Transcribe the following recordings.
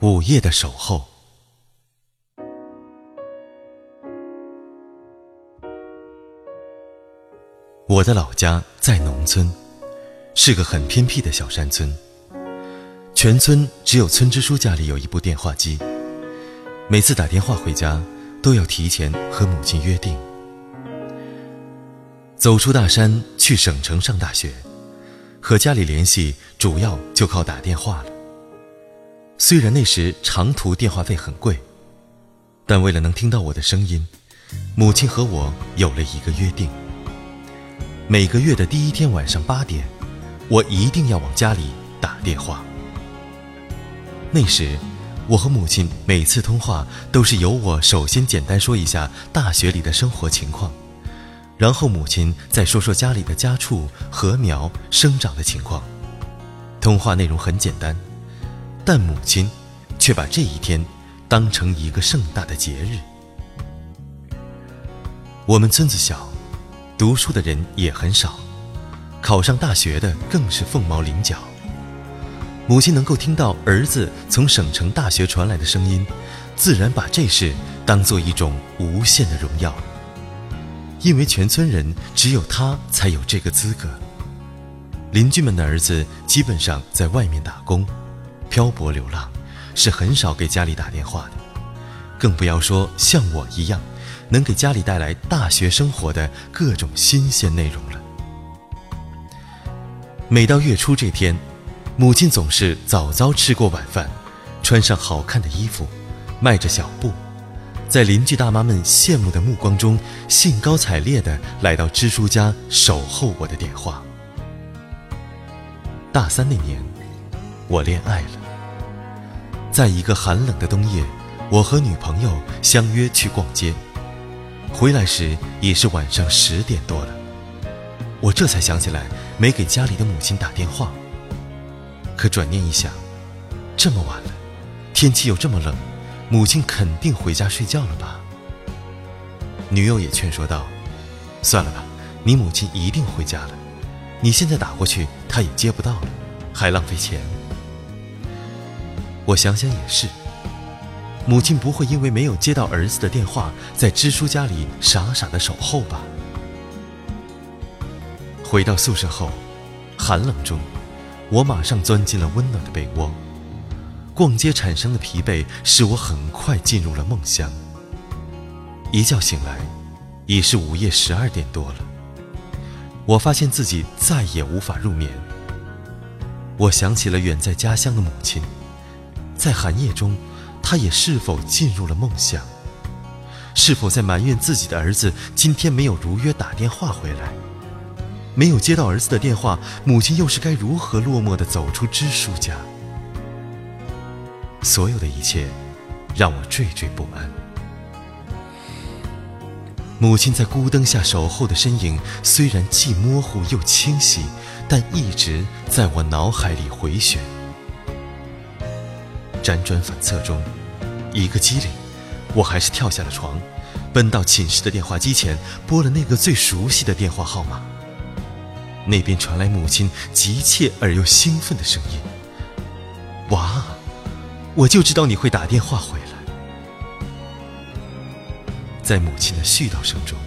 午夜的守候。我的老家在农村，是个很偏僻的小山村。全村只有村支书家里有一部电话机，每次打电话回家都要提前和母亲约定。走出大山去省城上大学，和家里联系主要就靠打电话了。虽然那时长途电话费很贵，但为了能听到我的声音，母亲和我有了一个约定：每个月的第一天晚上八点，我一定要往家里打电话。那时，我和母亲每次通话都是由我首先简单说一下大学里的生活情况，然后母亲再说说家里的家畜、禾苗生长的情况。通话内容很简单。但母亲却把这一天当成一个盛大的节日。我们村子小，读书的人也很少，考上大学的更是凤毛麟角。母亲能够听到儿子从省城大学传来的声音，自然把这事当做一种无限的荣耀。因为全村人只有他才有这个资格，邻居们的儿子基本上在外面打工。漂泊流浪，是很少给家里打电话的，更不要说像我一样，能给家里带来大学生活的各种新鲜内容了。每到月初这天，母亲总是早早吃过晚饭，穿上好看的衣服，迈着小步，在邻居大妈们羡慕的目光中，兴高采烈地来到支书家守候我的电话。大三那年。我恋爱了，在一个寒冷的冬夜，我和女朋友相约去逛街，回来时已是晚上十点多了。我这才想起来没给家里的母亲打电话。可转念一想，这么晚了，天气又这么冷，母亲肯定回家睡觉了吧？女友也劝说道：“算了吧，你母亲一定回家了，你现在打过去，她也接不到了，还浪费钱。”我想想也是，母亲不会因为没有接到儿子的电话，在支书家里傻傻的守候吧？回到宿舍后，寒冷中，我马上钻进了温暖的被窝。逛街产生的疲惫使我很快进入了梦乡。一觉醒来，已是午夜十二点多了。我发现自己再也无法入眠。我想起了远在家乡的母亲。在寒夜中，他也是否进入了梦乡？是否在埋怨自己的儿子今天没有如约打电话回来？没有接到儿子的电话，母亲又是该如何落寞地走出支书家？所有的一切，让我惴惴不安。母亲在孤灯下守候的身影，虽然既模糊又清晰，但一直在我脑海里回旋。辗转反侧中，一个机灵，我还是跳下了床，奔到寝室的电话机前，拨了那个最熟悉的电话号码。那边传来母亲急切而又兴奋的声音：“娃，我就知道你会打电话回来。”在母亲的絮叨声中，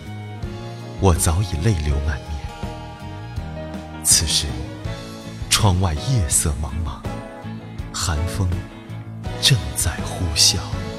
我早已泪流满面。此时，窗外夜色茫茫，寒风。正在呼啸。